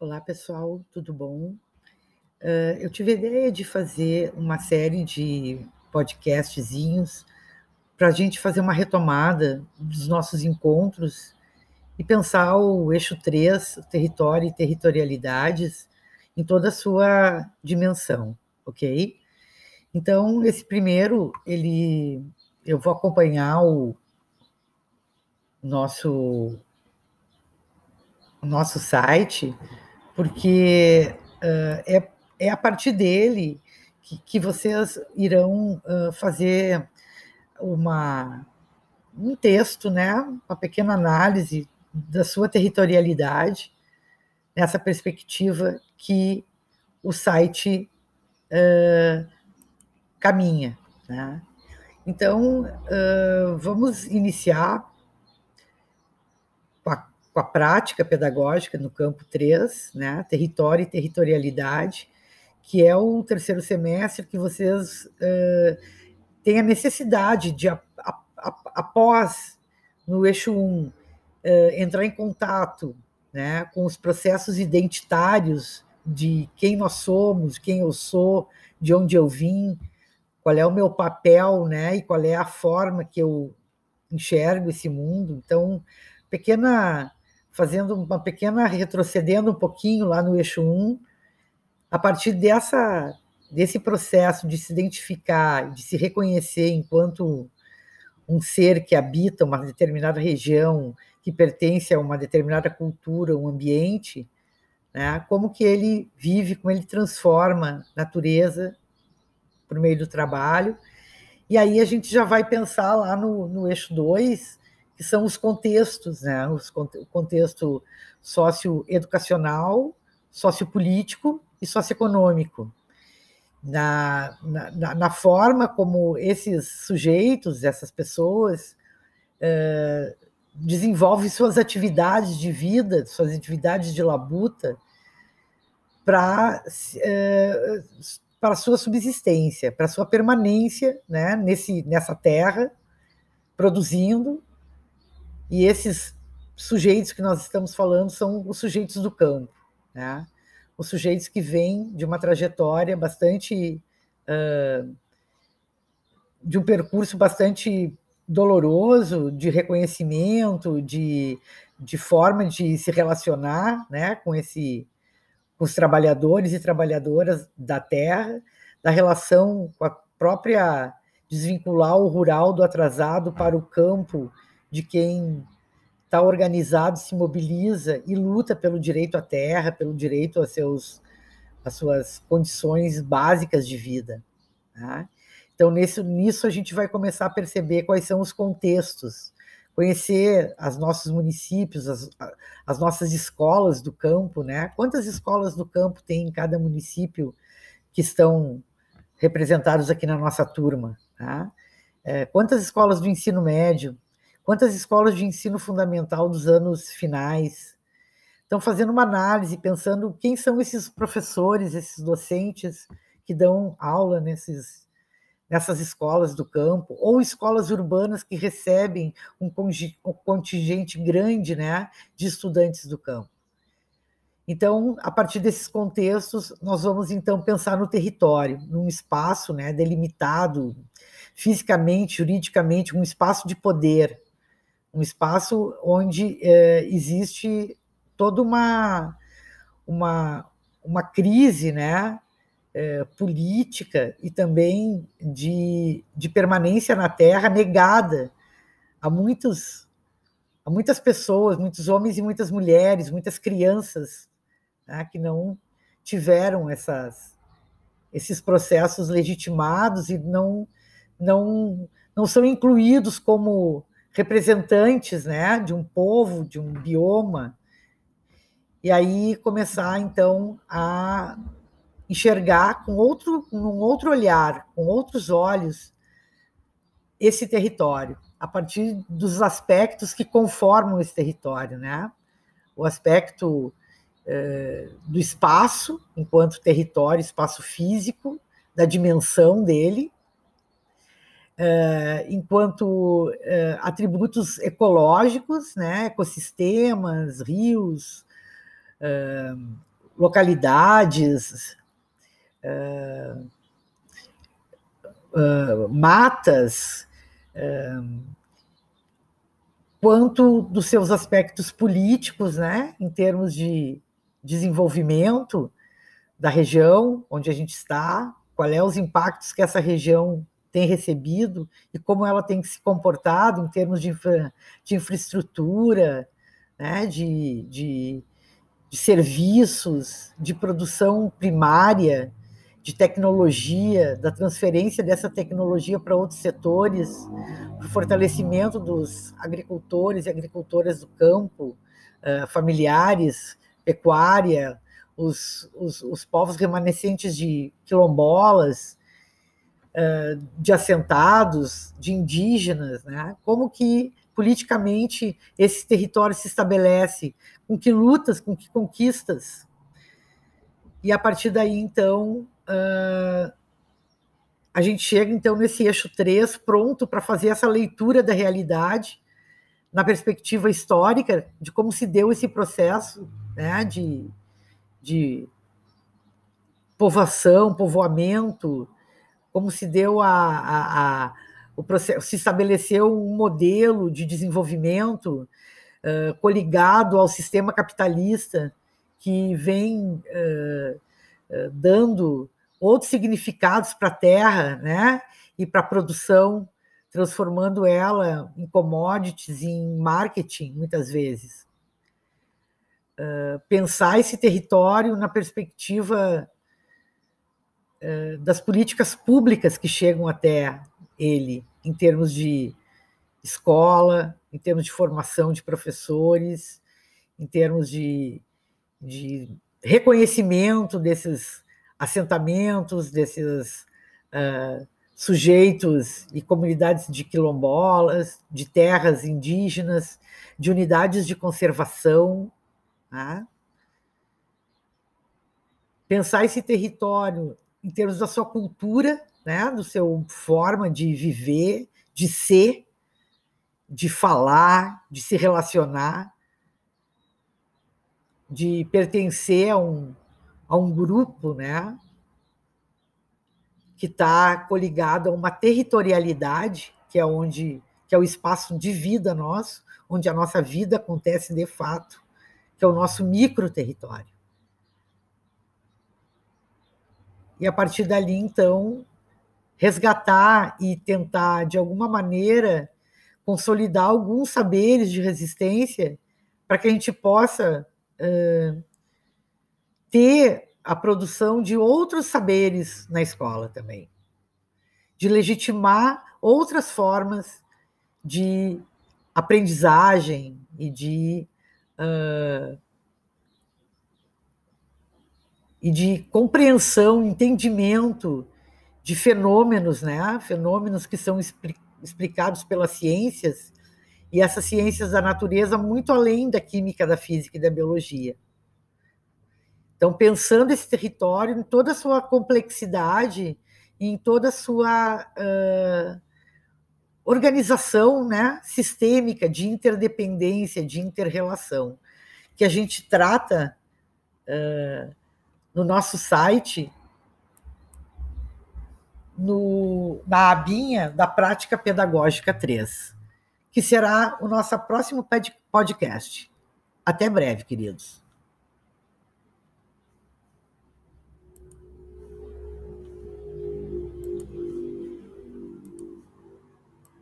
Olá, pessoal, tudo bom? Uh, eu tive a ideia de fazer uma série de podcastzinhos para a gente fazer uma retomada dos nossos encontros e pensar o eixo 3, território e territorialidades, em toda a sua dimensão, ok? Então, esse primeiro, ele, eu vou acompanhar o nosso, nosso site, porque uh, é, é a partir dele que, que vocês irão uh, fazer uma, um texto, né, uma pequena análise da sua territorialidade, nessa perspectiva que o site uh, caminha. Né? Então, vamos iniciar com a prática pedagógica no campo 3, né, território e territorialidade, que é o terceiro semestre que vocês uh, têm a necessidade de, após, no eixo 1, uh, entrar em contato né, com os processos identitários de quem nós somos, quem eu sou, de onde eu vim, qual é o meu papel, né, e qual é a forma que eu enxergo esse mundo. Então, pequena fazendo uma pequena, retrocedendo um pouquinho lá no eixo 1, a partir dessa, desse processo de se identificar, de se reconhecer enquanto um ser que habita uma determinada região, que pertence a uma determinada cultura, um ambiente, né? como que ele vive, como ele transforma natureza por meio do trabalho. E aí a gente já vai pensar lá no, no eixo 2, que são os contextos, né? Os, o contexto socioeducacional, sociopolítico e socioeconômico. Na, na, na, forma como esses sujeitos, essas pessoas, desenvolvem suas atividades de vida, suas atividades de labuta, para eh, para sua subsistência, para sua permanência né, nesse, nessa terra, produzindo e esses sujeitos que nós estamos falando são os sujeitos do campo, né? os sujeitos que vêm de uma trajetória bastante. Uh, de um percurso bastante doloroso de reconhecimento, de, de forma de se relacionar né, com, esse, com os trabalhadores e trabalhadoras da terra, da relação com a própria desvincular o rural do atrasado para o campo de quem está organizado, se mobiliza e luta pelo direito à terra, pelo direito seus, às suas condições básicas de vida. Tá? Então, nesse, nisso, a gente vai começar a perceber quais são os contextos, conhecer os nossos municípios, as, as nossas escolas do campo, né? Quantas escolas do campo tem em cada município que estão representados aqui na nossa turma? Tá? É, quantas escolas do ensino médio Quantas escolas de ensino fundamental dos anos finais estão fazendo uma análise, pensando quem são esses professores, esses docentes que dão aula nesses, nessas escolas do campo, ou escolas urbanas que recebem um contingente grande né, de estudantes do campo. Então, a partir desses contextos, nós vamos então pensar no território, num espaço né, delimitado fisicamente, juridicamente, um espaço de poder, um espaço onde é, existe toda uma, uma, uma crise né, é, política e também de, de permanência na Terra negada a muitos a muitas pessoas, muitos homens e muitas mulheres, muitas crianças né, que não tiveram essas, esses processos legitimados e não, não, não são incluídos como representantes né, de um povo, de um bioma, e aí começar então a enxergar com outro, um outro olhar, com outros olhos, esse território, a partir dos aspectos que conformam esse território, né? O aspecto eh, do espaço, enquanto território, espaço físico, da dimensão dele, Uh, enquanto uh, atributos ecológicos, né, ecossistemas, rios, uh, localidades, matas, quanto dos seus aspectos políticos, né, em termos de desenvolvimento da região onde a gente está, quais é os impactos que essa região tem recebido e como ela tem se comportado em termos de, infra, de infraestrutura, né, de, de, de serviços, de produção primária, de tecnologia, da transferência dessa tecnologia para outros setores, para o fortalecimento dos agricultores e agricultoras do campo, uh, familiares, pecuária, os, os, os, povos remanescentes de quilombolas, de assentados, de indígenas, né? como que politicamente esse território se estabelece, com que lutas, com que conquistas. E a partir daí, então, a gente chega, então, nesse eixo 3, pronto para fazer essa leitura da realidade, na perspectiva histórica de como se deu esse processo né, de, de povoação, povoamento, como se deu a, a, a o processo, se estabeleceu um modelo de desenvolvimento uh, coligado ao sistema capitalista que vem uh, uh, dando outros significados para a terra, né? E para a produção, transformando ela em commodities, em marketing, muitas vezes. Pensar esse território na perspectiva das políticas públicas que chegam até ele em termos de escola, em termos de formação de professores, em termos de, de reconhecimento desses assentamentos, desses uh, sujeitos e comunidades de quilombolas, de terras indígenas, de unidades de conservação. Né? Pensar esse território em termos da sua cultura né, do seu forma de viver, de ser, de falar, de se relacionar, de pertencer a um, a um grupo, né, que está coligado a uma territorialidade, que é onde que é o espaço de vida nosso, onde a nossa vida acontece de fato, que é o nosso micro território. E a partir dali, então, resgatar e tentar, de alguma maneira, consolidar alguns saberes de resistência para que a gente possa uh, ter a produção de outros saberes na escola também, de legitimar outras formas de aprendizagem e de uh, e de compreensão, entendimento de fenômenos, né? Fenômenos que são explicados pelas ciências e essas ciências da natureza muito além da química, da física e da biologia. Então, pensando esse território em toda a sua complexidade, em toda a sua uh, organização né, sistêmica de interdependência, de interrelação, que a gente trata uh, no nosso site no, na abinha da Prática Pedagógica 3, que será o nosso próximo podcast. Até breve, queridos.